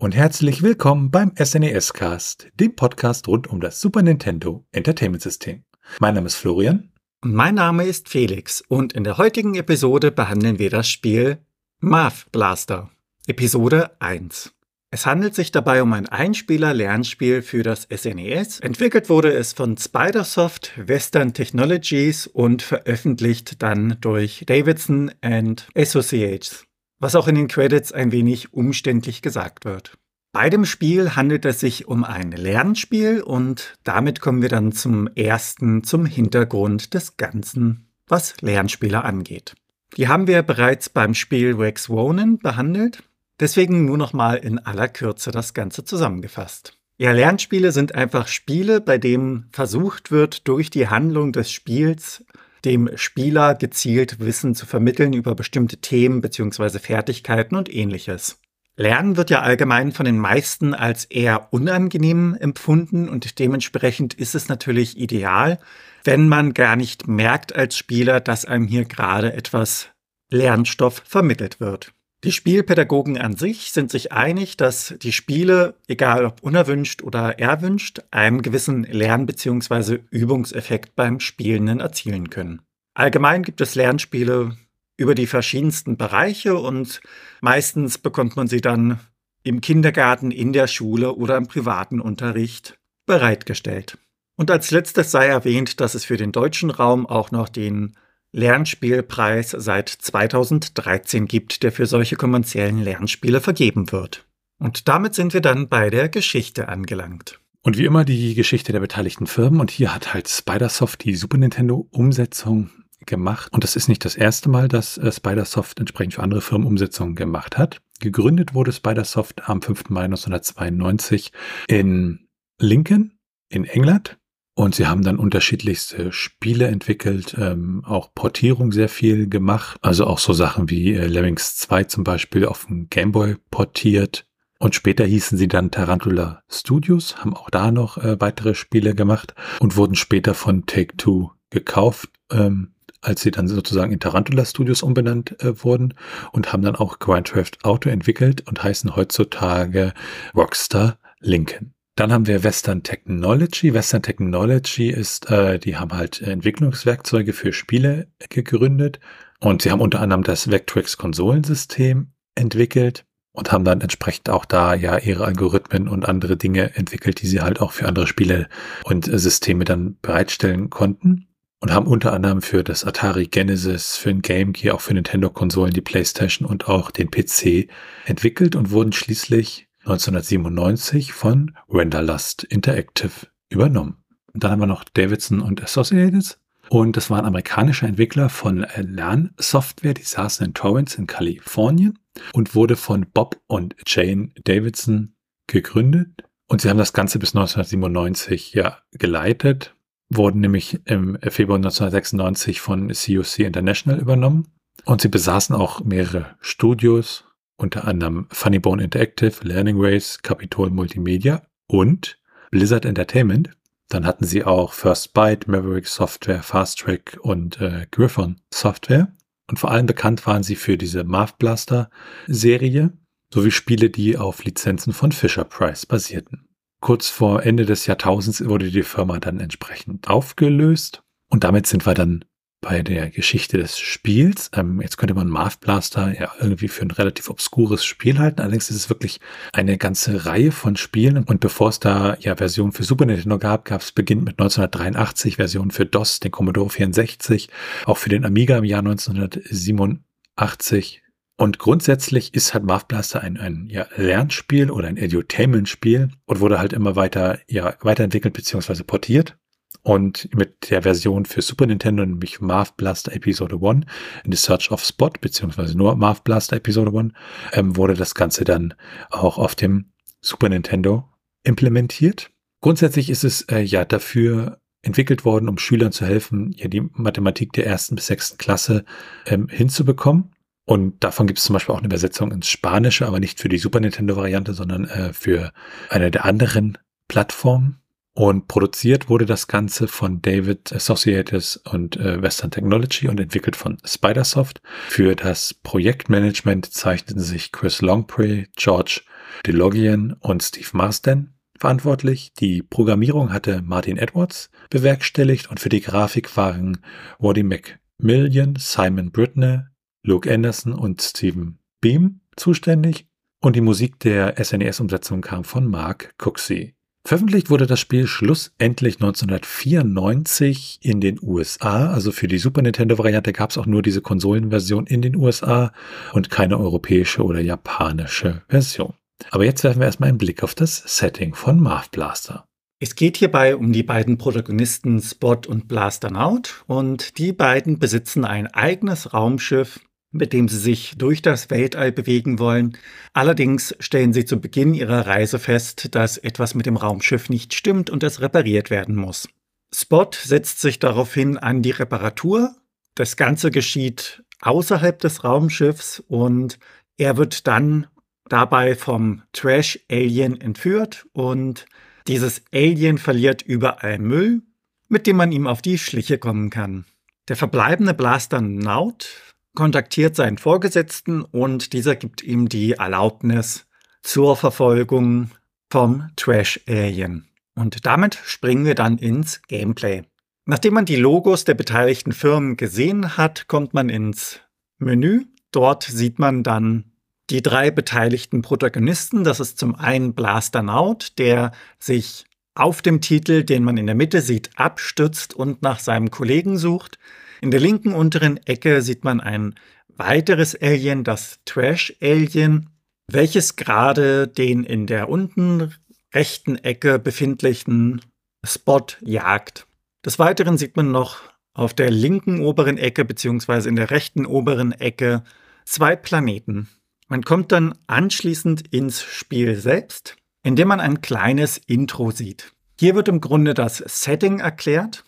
Und herzlich willkommen beim SNES Cast, dem Podcast rund um das Super Nintendo Entertainment System. Mein Name ist Florian. Mein Name ist Felix und in der heutigen Episode behandeln wir das Spiel Math Blaster, Episode 1. Es handelt sich dabei um ein Einspieler-Lernspiel für das SNES. Entwickelt wurde es von Spidersoft Western Technologies und veröffentlicht dann durch Davidson and Associates, was auch in den Credits ein wenig umständlich gesagt wird. Bei dem Spiel handelt es sich um ein Lernspiel und damit kommen wir dann zum ersten, zum Hintergrund des Ganzen, was Lernspiele angeht. Die haben wir bereits beim Spiel Rex Ronan behandelt. Deswegen nur noch mal in aller Kürze das Ganze zusammengefasst. Ja, Lernspiele sind einfach Spiele, bei denen versucht wird, durch die Handlung des Spiels dem Spieler gezielt Wissen zu vermitteln über bestimmte Themen bzw. Fertigkeiten und ähnliches. Lernen wird ja allgemein von den meisten als eher unangenehm empfunden und dementsprechend ist es natürlich ideal, wenn man gar nicht merkt als Spieler, dass einem hier gerade etwas Lernstoff vermittelt wird. Die Spielpädagogen an sich sind sich einig, dass die Spiele, egal ob unerwünscht oder erwünscht, einen gewissen Lern- bzw. Übungseffekt beim Spielenden erzielen können. Allgemein gibt es Lernspiele über die verschiedensten Bereiche und meistens bekommt man sie dann im Kindergarten, in der Schule oder im privaten Unterricht bereitgestellt. Und als letztes sei erwähnt, dass es für den deutschen Raum auch noch den Lernspielpreis seit 2013 gibt, der für solche kommerziellen Lernspiele vergeben wird. Und damit sind wir dann bei der Geschichte angelangt. Und wie immer die Geschichte der beteiligten Firmen. Und hier hat halt Spidersoft die Super Nintendo Umsetzung gemacht. Und das ist nicht das erste Mal, dass äh, Spidersoft entsprechend für andere Firmen Umsetzungen gemacht hat. Gegründet wurde Spidersoft am 5. Mai 1992 in Lincoln in England und sie haben dann unterschiedlichste Spiele entwickelt, ähm, auch Portierung sehr viel gemacht. Also auch so Sachen wie äh, Lemmings 2 zum Beispiel auf dem Gameboy portiert. Und später hießen sie dann Tarantula Studios, haben auch da noch äh, weitere Spiele gemacht und wurden später von Take-Two gekauft, ähm, als sie dann sozusagen in Tarantula Studios umbenannt äh, wurden und haben dann auch Grand Auto entwickelt und heißen heutzutage Rockstar Lincoln. Dann haben wir Western Technology. Western Technology ist, äh, die haben halt Entwicklungswerkzeuge für Spiele gegründet und sie haben unter anderem das Vectrex Konsolensystem entwickelt und haben dann entsprechend auch da ja ihre Algorithmen und andere Dinge entwickelt, die sie halt auch für andere Spiele und Systeme dann bereitstellen konnten und haben unter anderem für das Atari Genesis, für den Game Gear, auch für Nintendo-Konsolen, die PlayStation und auch den PC entwickelt und wurden schließlich 1997 von Renderlust Interactive übernommen. Und dann haben wir noch Davidson und Associates. Und das waren amerikanische Entwickler von Lernsoftware, die saßen in Torrance in Kalifornien und wurde von Bob und Jane Davidson gegründet. Und sie haben das Ganze bis 1997 ja geleitet, wurden nämlich im Februar 1996 von COC International übernommen. Und sie besaßen auch mehrere Studios unter anderem Funnybone Interactive, Learning Race, Capitol Multimedia und Blizzard Entertainment. Dann hatten sie auch First Byte, Maverick Software, Fast Track und äh, Griffon Software. Und vor allem bekannt waren sie für diese Math Blaster Serie sowie Spiele, die auf Lizenzen von Fisher Price basierten. Kurz vor Ende des Jahrtausends wurde die Firma dann entsprechend aufgelöst und damit sind wir dann bei der Geschichte des Spiels. Ähm, jetzt könnte man Math Blaster ja irgendwie für ein relativ obskures Spiel halten. Allerdings ist es wirklich eine ganze Reihe von Spielen. Und bevor es da ja Versionen für Super Nintendo gab, gab es beginnt mit 1983 Versionen für DOS, den Commodore 64, auch für den Amiga im Jahr 1987. Und grundsätzlich ist halt Math Blaster ein, ein ja, Lernspiel oder ein Edutainment-Spiel und wurde halt immer weiter ja, weiterentwickelt bzw. portiert. Und mit der Version für Super Nintendo, nämlich Math Blaster Episode 1, in The Search of Spot, beziehungsweise nur Math Blaster Episode 1, ähm, wurde das Ganze dann auch auf dem Super Nintendo implementiert. Grundsätzlich ist es äh, ja dafür entwickelt worden, um Schülern zu helfen, ja die Mathematik der ersten bis sechsten Klasse ähm, hinzubekommen. Und davon gibt es zum Beispiel auch eine Übersetzung ins Spanische, aber nicht für die Super Nintendo-Variante, sondern äh, für eine der anderen Plattformen Und produziert wurde das Ganze von David Associates und äh, Western Technology und entwickelt von Spidersoft. Für das Projektmanagement zeichneten sich Chris Longprey, George DeLogian und Steve Marsden verantwortlich. Die Programmierung hatte Martin Edwards bewerkstelligt und für die Grafik waren Waddy McMillian, Simon Britner, Luke Anderson und Stephen Beam zuständig und die Musik der SNES-Umsetzung kam von Mark Cooksey. Veröffentlicht wurde das Spiel schlussendlich 1994 in den USA. Also für die Super Nintendo-Variante gab es auch nur diese Konsolenversion in den USA und keine europäische oder japanische Version. Aber jetzt werfen wir erstmal einen Blick auf das Setting von Marv Blaster. Es geht hierbei um die beiden Protagonisten Spot und Blaster Naut und die beiden besitzen ein eigenes Raumschiff, mit dem sie sich durch das Weltall bewegen wollen. Allerdings stellen sie zu Beginn ihrer Reise fest, dass etwas mit dem Raumschiff nicht stimmt und es repariert werden muss. Spot setzt sich daraufhin an die Reparatur. Das Ganze geschieht außerhalb des Raumschiffs und er wird dann dabei vom Trash-Alien entführt und dieses Alien verliert überall Müll, mit dem man ihm auf die Schliche kommen kann. Der verbleibende Blaster Naut kontaktiert seinen Vorgesetzten und dieser gibt ihm die Erlaubnis zur Verfolgung vom Trash Alien. Und damit springen wir dann ins Gameplay. Nachdem man die Logos der beteiligten Firmen gesehen hat, kommt man ins Menü. Dort sieht man dann die drei beteiligten Protagonisten. Das ist zum einen Blaster Naut, der sich auf dem Titel, den man in der Mitte sieht, abstützt und nach seinem Kollegen sucht. In der linken unteren Ecke sieht man ein weiteres Alien, das Trash-Alien, welches gerade den in der unten rechten Ecke befindlichen Spot jagt. Des Weiteren sieht man noch auf der linken oberen Ecke bzw. in der rechten oberen Ecke zwei Planeten. Man kommt dann anschließend ins Spiel selbst, indem man ein kleines Intro sieht. Hier wird im Grunde das Setting erklärt.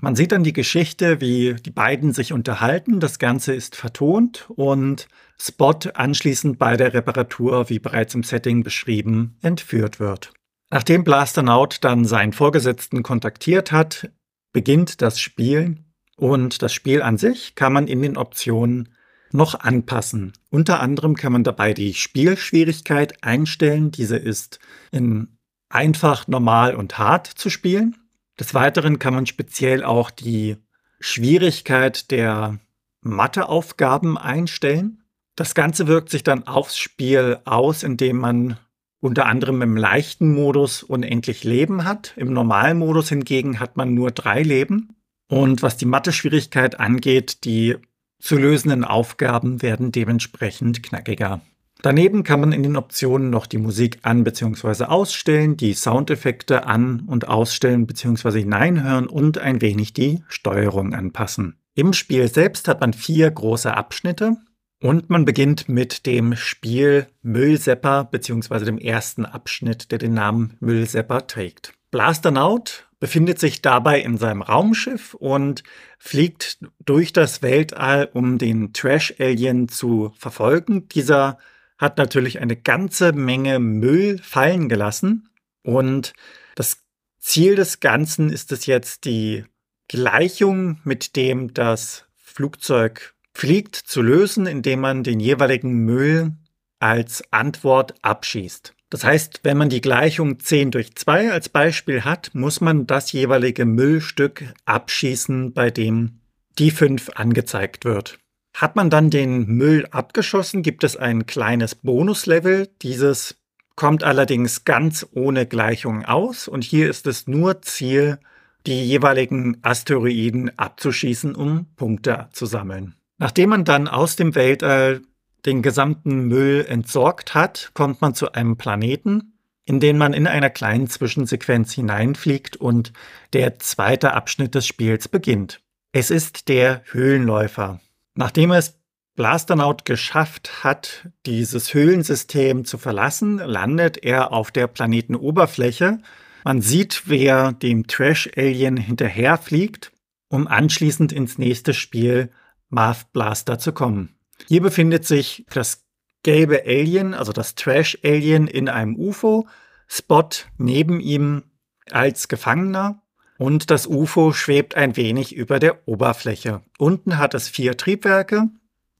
Man sieht dann die Geschichte, wie die beiden sich unterhalten. Das Ganze ist vertont und Spot anschließend bei der Reparatur, wie bereits im Setting beschrieben, entführt wird. Nachdem Blasternaut dann seinen Vorgesetzten kontaktiert hat, beginnt das Spiel und das Spiel an sich kann man in den Optionen noch anpassen. Unter anderem kann man dabei die Spielschwierigkeit einstellen. Diese ist in einfach, normal und hart zu spielen. Des Weiteren kann man speziell auch die Schwierigkeit der Matheaufgaben einstellen. Das Ganze wirkt sich dann aufs Spiel aus, indem man unter anderem im leichten Modus unendlich Leben hat. Im normalen Modus hingegen hat man nur drei Leben. Und was die Mathe-Schwierigkeit angeht, die zu lösenden Aufgaben werden dementsprechend knackiger. Daneben kann man in den Optionen noch die Musik an- bzw. ausstellen, die Soundeffekte an- und ausstellen bzw. hineinhören und ein wenig die Steuerung anpassen. Im Spiel selbst hat man vier große Abschnitte und man beginnt mit dem Spiel Müllsepper bzw. dem ersten Abschnitt, der den Namen Müllsepper trägt. Blasternaut befindet sich dabei in seinem Raumschiff und fliegt durch das Weltall, um den Trash-Alien zu verfolgen. Dieser hat natürlich eine ganze Menge Müll fallen gelassen. Und das Ziel des Ganzen ist es jetzt, die Gleichung, mit dem das Flugzeug fliegt, zu lösen, indem man den jeweiligen Müll als Antwort abschießt. Das heißt, wenn man die Gleichung 10 durch 2 als Beispiel hat, muss man das jeweilige Müllstück abschießen, bei dem die 5 angezeigt wird. Hat man dann den Müll abgeschossen, gibt es ein kleines Bonuslevel. Dieses kommt allerdings ganz ohne Gleichung aus und hier ist es nur Ziel, die jeweiligen Asteroiden abzuschießen, um Punkte zu sammeln. Nachdem man dann aus dem Weltall den gesamten Müll entsorgt hat, kommt man zu einem Planeten, in den man in einer kleinen Zwischensequenz hineinfliegt und der zweite Abschnitt des Spiels beginnt. Es ist der Höhlenläufer. Nachdem es Blasternaut geschafft hat, dieses Höhlensystem zu verlassen, landet er auf der Planetenoberfläche. Man sieht, wer dem Trash-Alien hinterherfliegt, um anschließend ins nächste Spiel Marth Blaster zu kommen. Hier befindet sich das gelbe Alien, also das Trash-Alien in einem UFO. Spot neben ihm als Gefangener und das UFO schwebt ein wenig über der Oberfläche. Unten hat es vier Triebwerke.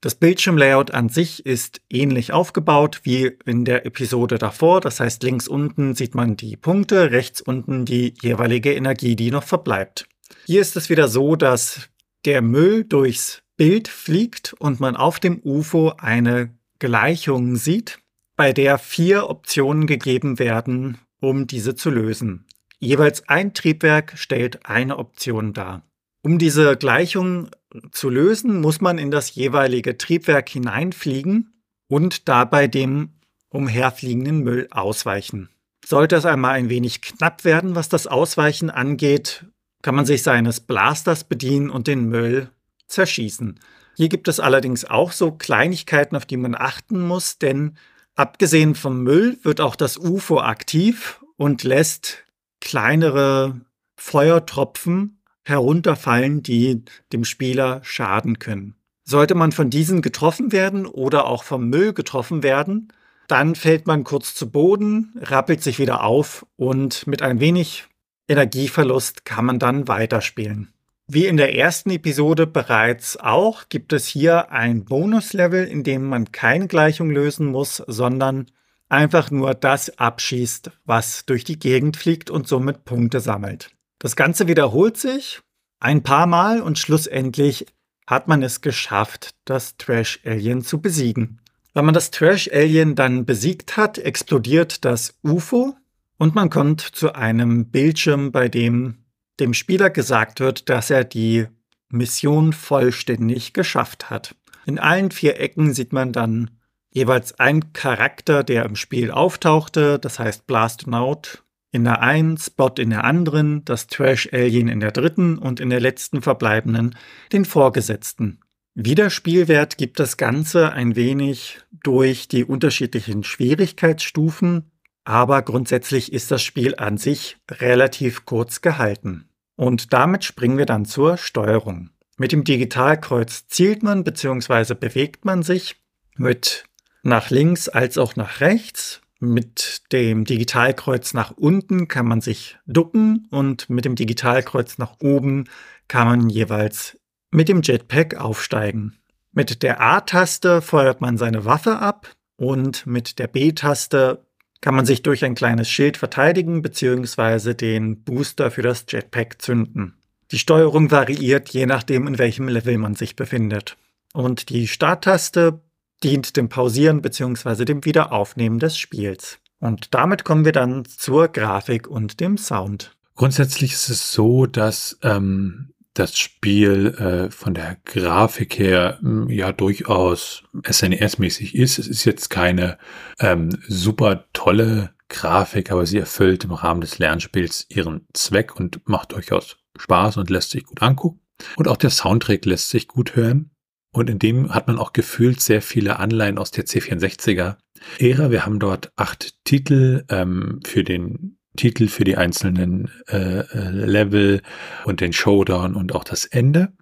Das Bildschirmlayout an sich ist ähnlich aufgebaut wie in der Episode davor. Das heißt, links unten sieht man die Punkte, rechts unten die jeweilige Energie, die noch verbleibt. Hier ist es wieder so, dass der Müll durchs Bild fliegt und man auf dem UFO eine Gleichung sieht, bei der vier Optionen gegeben werden, um diese zu lösen. Jeweils ein Triebwerk stellt eine Option dar. Um diese Gleichung zu lösen, muss man in das jeweilige Triebwerk hineinfliegen und dabei dem umherfliegenden Müll ausweichen. Sollte es einmal ein wenig knapp werden, was das Ausweichen angeht, kann man sich seines Blasters bedienen und den Müll zerschießen. Hier gibt es allerdings auch so Kleinigkeiten, auf die man achten muss, denn abgesehen vom Müll wird auch das UFO aktiv und lässt kleinere Feuertropfen herunterfallen, die dem Spieler schaden können. Sollte man von diesen getroffen werden oder auch vom Müll getroffen werden, dann fällt man kurz zu Boden, rappelt sich wieder auf und mit ein wenig Energieverlust kann man dann weiterspielen. Wie in der ersten Episode bereits auch, gibt es hier ein Bonuslevel, in dem man keine Gleichung lösen muss, sondern einfach nur das abschießt, was durch die Gegend fliegt und somit Punkte sammelt. Das Ganze wiederholt sich ein paar Mal und schlussendlich hat man es geschafft, das Trash Alien zu besiegen. Wenn man das Trash Alien dann besiegt hat, explodiert das UFO und man kommt zu einem Bildschirm, bei dem dem Spieler gesagt wird, dass er die Mission vollständig geschafft hat. In allen vier Ecken sieht man dann jeweils einen Charakter, der im Spiel auftauchte, das heißt Blast Out in der einen, Spot in der anderen, das Trash Alien in der dritten und in der letzten verbleibenden den Vorgesetzten. Wiederspielwert gibt das Ganze ein wenig durch die unterschiedlichen Schwierigkeitsstufen, aber grundsätzlich ist das Spiel an sich relativ kurz gehalten. Und damit springen wir dann zur Steuerung. Mit dem Digitalkreuz zielt man bzw. bewegt man sich mit nach links als auch nach rechts. Mit dem Digitalkreuz nach unten kann man sich ducken und mit dem Digitalkreuz nach oben kann man jeweils mit dem Jetpack aufsteigen. Mit der A-Taste feuert man seine Waffe ab und mit der B-Taste kann man sich durch ein kleines Schild verteidigen bzw. den Booster für das Jetpack zünden. Die Steuerung variiert je nachdem, in welchem Level man sich befindet. Und die Starttaste dient dem Pausieren bzw. dem Wiederaufnehmen des Spiels. Und damit kommen wir dann zur Grafik und dem Sound. Grundsätzlich ist es so, dass ähm, das Spiel äh, von der Grafik her hm, ja durchaus SNES-mäßig ist. Es ist jetzt keine ähm, super tolle Grafik, aber sie erfüllt im Rahmen des Lernspiels ihren Zweck und macht durchaus Spaß und lässt sich gut angucken. Und auch der Soundtrack lässt sich gut hören. Und in dem hat man auch gefühlt sehr viele Anleihen aus der C64er Ära. Wir haben dort acht Titel ähm, für den Titel für die einzelnen äh, äh, Level und den Showdown und auch das Ende.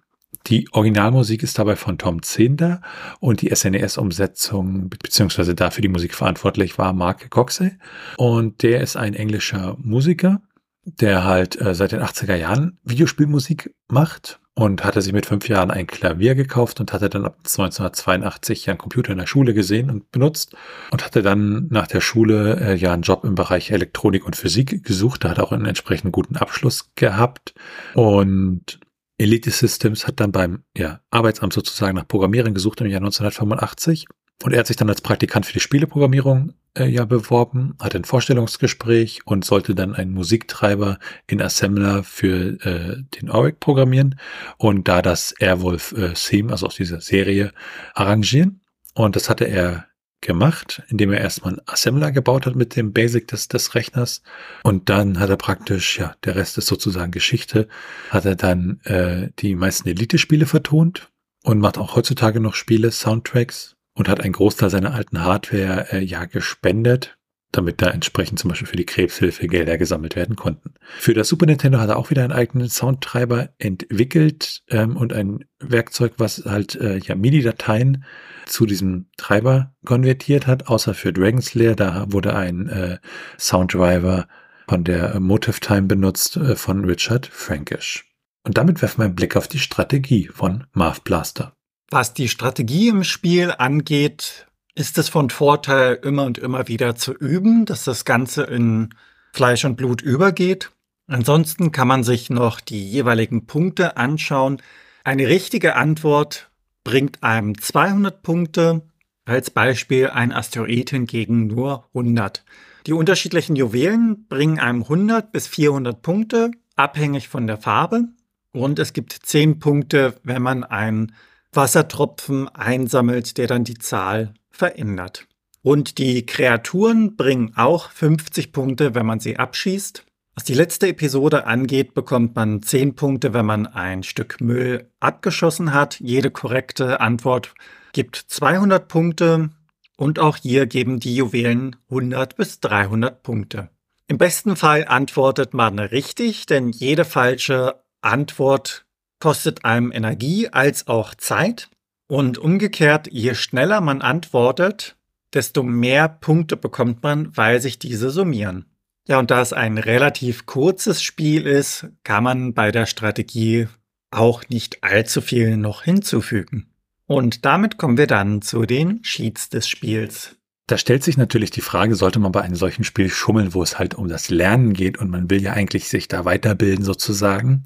Die Originalmusik ist dabei von Tom Zehnder und die SNES-Umsetzung, beziehungsweise dafür die Musik verantwortlich war Mark Coxey. Und der ist ein englischer Musiker, der halt äh, seit den 80er Jahren Videospielmusik macht und hatte sich mit fünf Jahren ein Klavier gekauft und hatte dann ab 1982 einen Computer in der Schule gesehen und benutzt und hatte dann nach der Schule äh, ja einen Job im Bereich Elektronik und Physik gesucht. Da hat auch einen entsprechend guten Abschluss gehabt und Elite Systems hat dann beim ja, Arbeitsamt sozusagen nach Programmierern gesucht im Jahr 1985 und er hat sich dann als Praktikant für die Spieleprogrammierung äh, ja beworben, hatte ein Vorstellungsgespräch und sollte dann einen Musiktreiber in Assembler für äh, den Auric programmieren und da das Airwolf äh, Theme, also aus dieser Serie, arrangieren. Und das hatte er gemacht, indem er erstmal einen Assembler gebaut hat mit dem Basic des, des Rechners und dann hat er praktisch, ja, der Rest ist sozusagen Geschichte, hat er dann äh, die meisten Elite-Spiele vertont und macht auch heutzutage noch Spiele, Soundtracks und hat einen Großteil seiner alten Hardware äh, ja gespendet, damit da entsprechend zum Beispiel für die Krebshilfe Gelder gesammelt werden konnten. Für das Super Nintendo hat er auch wieder einen eigenen Soundtreiber entwickelt ähm, und ein Werkzeug, was halt äh, ja MIDI-Dateien zu diesem Treiber konvertiert hat, außer für Dragon's Lair, da wurde ein äh, Sounddriver von der Motive Time benutzt äh, von Richard Frankish. Und damit werfen wir einen Blick auf die Strategie von Marv Blaster. Was die Strategie im Spiel angeht, ist es von Vorteil, immer und immer wieder zu üben, dass das Ganze in Fleisch und Blut übergeht. Ansonsten kann man sich noch die jeweiligen Punkte anschauen. Eine richtige Antwort bringt einem 200 Punkte, als Beispiel ein Asteroid hingegen nur 100. Die unterschiedlichen Juwelen bringen einem 100 bis 400 Punkte, abhängig von der Farbe. Und es gibt 10 Punkte, wenn man einen Wassertropfen einsammelt, der dann die Zahl verändert. Und die Kreaturen bringen auch 50 Punkte, wenn man sie abschießt. Was die letzte Episode angeht, bekommt man 10 Punkte, wenn man ein Stück Müll abgeschossen hat. Jede korrekte Antwort gibt 200 Punkte und auch hier geben die Juwelen 100 bis 300 Punkte. Im besten Fall antwortet man richtig, denn jede falsche Antwort kostet einem Energie als auch Zeit. Und umgekehrt, je schneller man antwortet, desto mehr Punkte bekommt man, weil sich diese summieren. Ja, und da es ein relativ kurzes Spiel ist, kann man bei der Strategie auch nicht allzu viel noch hinzufügen. Und damit kommen wir dann zu den Cheats des Spiels. Da stellt sich natürlich die Frage, sollte man bei einem solchen Spiel schummeln, wo es halt um das Lernen geht und man will ja eigentlich sich da weiterbilden sozusagen.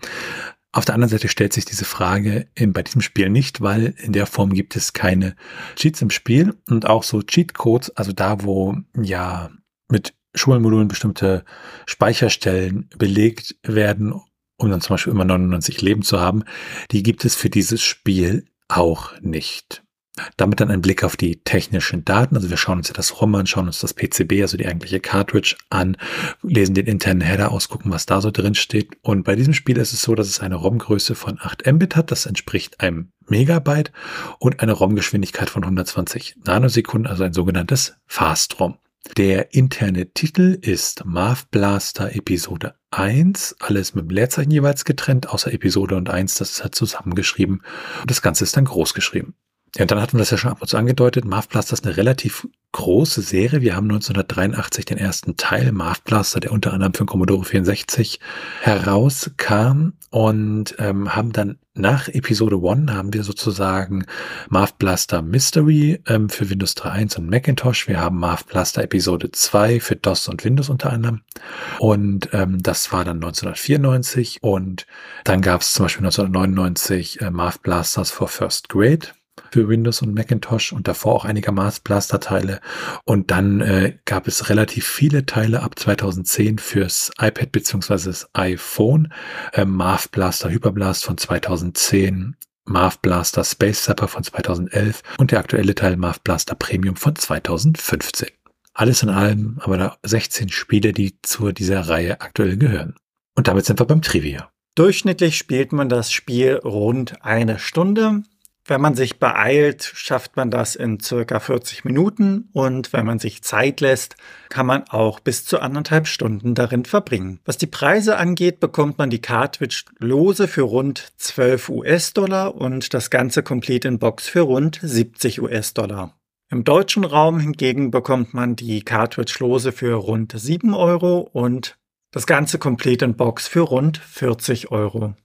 Auf der anderen Seite stellt sich diese Frage in, bei diesem Spiel nicht, weil in der Form gibt es keine Cheats im Spiel und auch so Cheatcodes, also da, wo ja mit Schulmodulen bestimmte Speicherstellen belegt werden, um dann zum Beispiel immer 99 Leben zu haben, die gibt es für dieses Spiel auch nicht. Damit dann ein Blick auf die technischen Daten. Also wir schauen uns ja das ROM an, schauen uns das PCB, also die eigentliche Cartridge an, lesen den internen Header aus, gucken, was da so drin steht. Und bei diesem Spiel ist es so, dass es eine ROM-Größe von 8 Mbit hat. Das entspricht einem Megabyte und eine ROM-Geschwindigkeit von 120 Nanosekunden, also ein sogenanntes Fast-ROM. Der interne Titel ist Marv Blaster Episode 1, alles mit dem Leerzeichen jeweils getrennt, außer Episode und 1, das ist halt zusammengeschrieben. Und das Ganze ist dann groß geschrieben. Ja, und dann hatten wir das ja schon ab und zu angedeutet. Marv Blaster ist eine relativ große Serie. Wir haben 1983 den ersten Teil, Marv Blaster, der unter anderem für Commodore 64 herauskam und ähm, haben dann nach Episode 1 haben wir sozusagen Marv Blaster Mystery ähm, für Windows 3.1 und Macintosh. Wir haben Marv Blaster Episode 2 für DOS und Windows unter anderem. Und ähm, das war dann 1994. Und dann gab es zum Beispiel 1999 äh, Marv Blasters for First Grade für Windows und Macintosh und davor auch einige Mars Blaster Teile. Und dann äh, gab es relativ viele Teile ab 2010 fürs iPad beziehungsweise das iPhone. Äh, Marv Blaster Hyperblast von 2010, Marv Blaster Space Zapper von 2011 und der aktuelle Teil Marv Blaster Premium von 2015. Alles in allem aber da 16 Spiele, die zu dieser Reihe aktuell gehören. Und damit sind wir beim Trivia. Durchschnittlich spielt man das Spiel rund eine Stunde. Wenn man sich beeilt, schafft man das in circa 40 Minuten und wenn man sich Zeit lässt, kann man auch bis zu anderthalb Stunden darin verbringen. Was die Preise angeht, bekommt man die Cartridge lose für rund 12 US-Dollar und das ganze Complete in Box für rund 70 US-Dollar. Im deutschen Raum hingegen bekommt man die Cartridge lose für rund 7 Euro und das ganze Complete in Box für rund 40 Euro.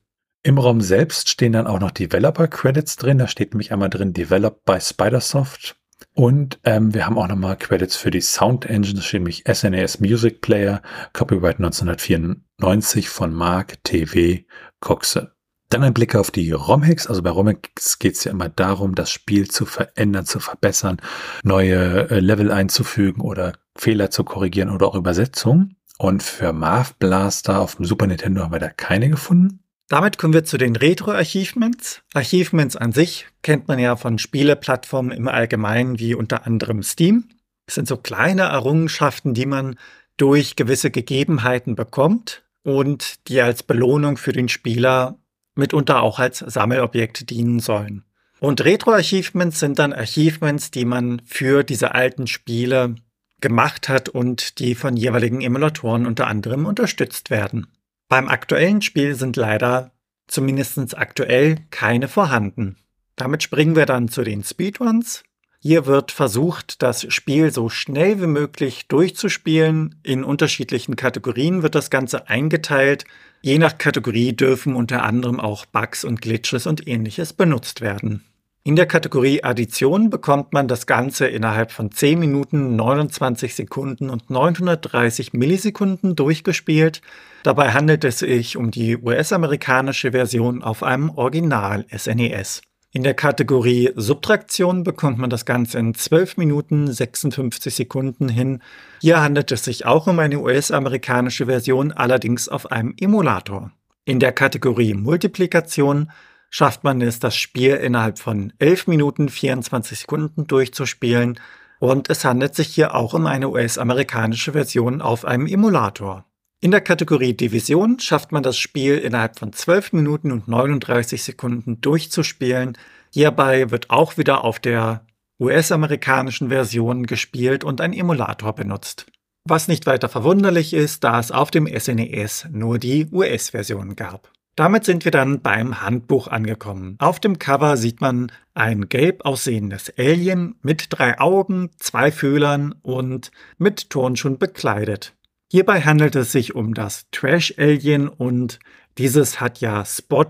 Im Raum selbst stehen dann auch noch Developer Credits drin. Da steht nämlich einmal drin Developed by Spidersoft. Und ähm, wir haben auch nochmal Credits für die Sound Engine, das steht nämlich SNES Music Player, Copyright 1994 von Mark TV Coxe. Dann ein Blick auf die ROM-Hacks. Also bei ROM-Hacks geht es ja immer darum, das Spiel zu verändern, zu verbessern, neue äh, Level einzufügen oder Fehler zu korrigieren oder auch Übersetzungen. Und für Marv Blaster auf dem Super Nintendo haben wir da keine gefunden. Damit kommen wir zu den Retro-Achievements. Achievements an sich kennt man ja von Spieleplattformen im Allgemeinen wie unter anderem Steam. Es sind so kleine Errungenschaften, die man durch gewisse Gegebenheiten bekommt und die als Belohnung für den Spieler mitunter auch als Sammelobjekt dienen sollen. Und Retro-Achievements sind dann Achievements, die man für diese alten Spiele gemacht hat und die von jeweiligen Emulatoren unter anderem unterstützt werden. Beim aktuellen Spiel sind leider zumindest aktuell keine vorhanden. Damit springen wir dann zu den Speedruns. Hier wird versucht, das Spiel so schnell wie möglich durchzuspielen. In unterschiedlichen Kategorien wird das Ganze eingeteilt. Je nach Kategorie dürfen unter anderem auch Bugs und Glitches und ähnliches benutzt werden. In der Kategorie Addition bekommt man das Ganze innerhalb von 10 Minuten, 29 Sekunden und 930 Millisekunden durchgespielt. Dabei handelt es sich um die US-amerikanische Version auf einem Original SNES. In der Kategorie Subtraktion bekommt man das Ganze in 12 Minuten 56 Sekunden hin. Hier handelt es sich auch um eine US-amerikanische Version, allerdings auf einem Emulator. In der Kategorie Multiplikation schafft man es, das Spiel innerhalb von 11 Minuten 24 Sekunden durchzuspielen und es handelt sich hier auch um eine US-amerikanische Version auf einem Emulator. In der Kategorie Division schafft man das Spiel innerhalb von 12 Minuten und 39 Sekunden durchzuspielen. Hierbei wird auch wieder auf der US-amerikanischen Version gespielt und ein Emulator benutzt. Was nicht weiter verwunderlich ist, da es auf dem SNES e nur die US-Version gab. Damit sind wir dann beim Handbuch angekommen. Auf dem Cover sieht man ein gelb aussehendes Alien mit drei Augen, zwei Fühlern und mit Turnschuhen bekleidet. Hierbei handelt es sich um das Trash-Alien und dieses hat ja Spot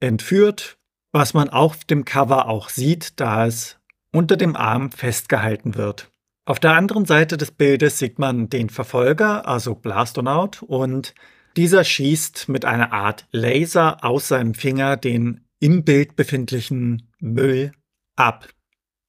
entführt, was man auf dem Cover auch sieht, da es unter dem Arm festgehalten wird. Auf der anderen Seite des Bildes sieht man den Verfolger, also Blastonaut, und dieser schießt mit einer Art Laser aus seinem Finger den im Bild befindlichen Müll ab.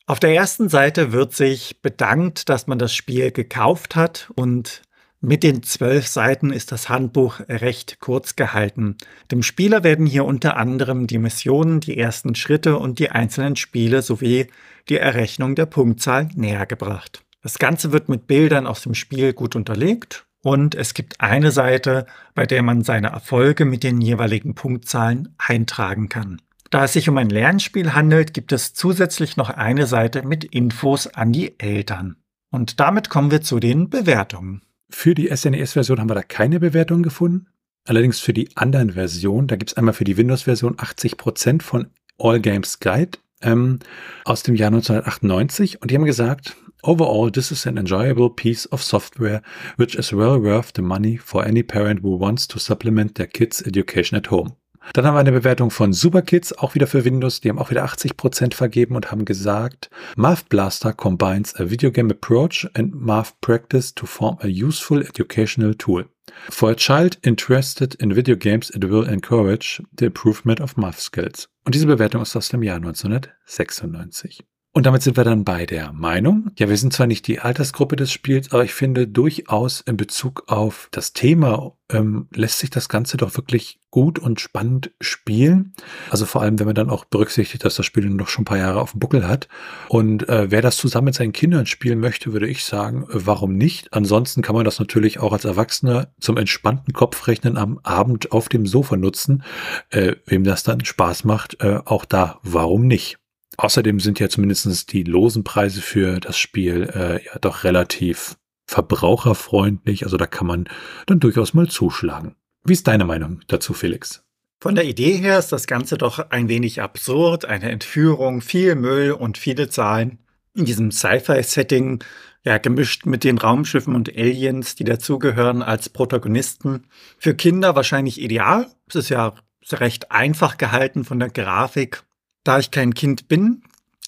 Auf der ersten Seite wird sich bedankt, dass man das Spiel gekauft hat und mit den zwölf Seiten ist das Handbuch recht kurz gehalten. Dem Spieler werden hier unter anderem die Missionen, die ersten Schritte und die einzelnen Spiele sowie die Errechnung der Punktzahl näher gebracht. Das Ganze wird mit Bildern aus dem Spiel gut unterlegt und es gibt eine Seite, bei der man seine Erfolge mit den jeweiligen Punktzahlen eintragen kann. Da es sich um ein Lernspiel handelt, gibt es zusätzlich noch eine Seite mit Infos an die Eltern. Und damit kommen wir zu den Bewertungen. Für die SNES-Version haben wir da keine Bewertung gefunden. Allerdings für die anderen Versionen, da gibt es einmal für die Windows-Version 80% von All Games Guide ähm, aus dem Jahr 1998 und die haben gesagt, Overall, this is an enjoyable piece of software which is well worth the money for any parent who wants to supplement their kids' education at home. Dann haben wir eine Bewertung von Superkids, auch wieder für Windows. Die haben auch wieder 80% vergeben und haben gesagt, Math Blaster combines a video game approach and math practice to form a useful educational tool. For a child interested in video games, it will encourage the improvement of math skills. Und diese Bewertung ist aus dem Jahr 1996. Und damit sind wir dann bei der Meinung. Ja, wir sind zwar nicht die Altersgruppe des Spiels, aber ich finde durchaus in Bezug auf das Thema ähm, lässt sich das Ganze doch wirklich gut und spannend spielen. Also vor allem, wenn man dann auch berücksichtigt, dass das Spiel noch schon ein paar Jahre auf dem Buckel hat. Und äh, wer das zusammen mit seinen Kindern spielen möchte, würde ich sagen, äh, warum nicht? Ansonsten kann man das natürlich auch als Erwachsener zum entspannten Kopfrechnen am Abend auf dem Sofa nutzen. Äh, wem das dann Spaß macht, äh, auch da, warum nicht? Außerdem sind ja zumindest die losen Preise für das Spiel äh, ja doch relativ verbraucherfreundlich. Also da kann man dann durchaus mal zuschlagen. Wie ist deine Meinung dazu, Felix? Von der Idee her ist das Ganze doch ein wenig absurd. Eine Entführung, viel Müll und viele Zahlen. In diesem Sci-Fi-Setting, ja, gemischt mit den Raumschiffen und Aliens, die dazugehören als Protagonisten. Für Kinder wahrscheinlich ideal. Es ist ja recht einfach gehalten von der Grafik da ich kein Kind bin,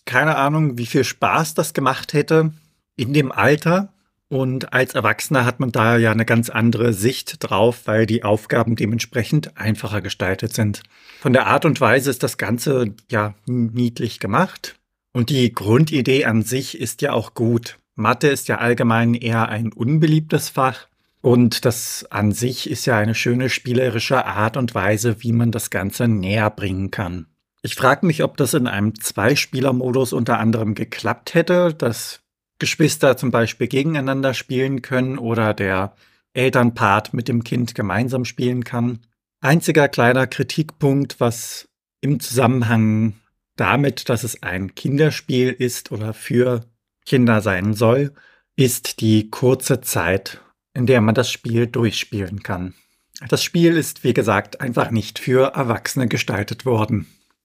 keine Ahnung, wie viel Spaß das gemacht hätte in dem Alter. Und als Erwachsener hat man da ja eine ganz andere Sicht drauf, weil die Aufgaben dementsprechend einfacher gestaltet sind. Von der Art und Weise ist das Ganze ja niedlich gemacht. Und die Grundidee an sich ist ja auch gut. Mathe ist ja allgemein eher ein unbeliebtes Fach. Und das an sich ist ja eine schöne spielerische Art und Weise, wie man das Ganze näher bringen kann. Ich frage mich, ob das in einem Zweispieler-Modus unter anderem geklappt hätte, dass Geschwister zum Beispiel gegeneinander spielen können oder der Elternpart mit dem Kind gemeinsam spielen kann. Einziger kleiner Kritikpunkt, was im Zusammenhang damit, dass es ein Kinderspiel ist oder für Kinder sein soll, ist die kurze Zeit, in der man das Spiel durchspielen kann. Das Spiel ist, wie gesagt, einfach nicht für Erwachsene gestaltet worden.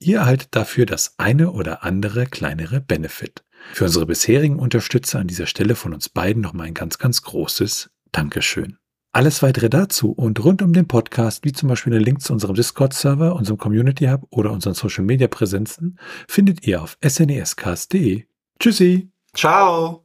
Ihr erhaltet dafür das eine oder andere kleinere Benefit. Für unsere bisherigen Unterstützer an dieser Stelle von uns beiden nochmal ein ganz, ganz großes Dankeschön. Alles weitere dazu und rund um den Podcast, wie zum Beispiel der Link zu unserem Discord-Server, unserem Community Hub oder unseren Social-Media-Präsenzen, findet ihr auf snescast.de. Tschüssi! Ciao!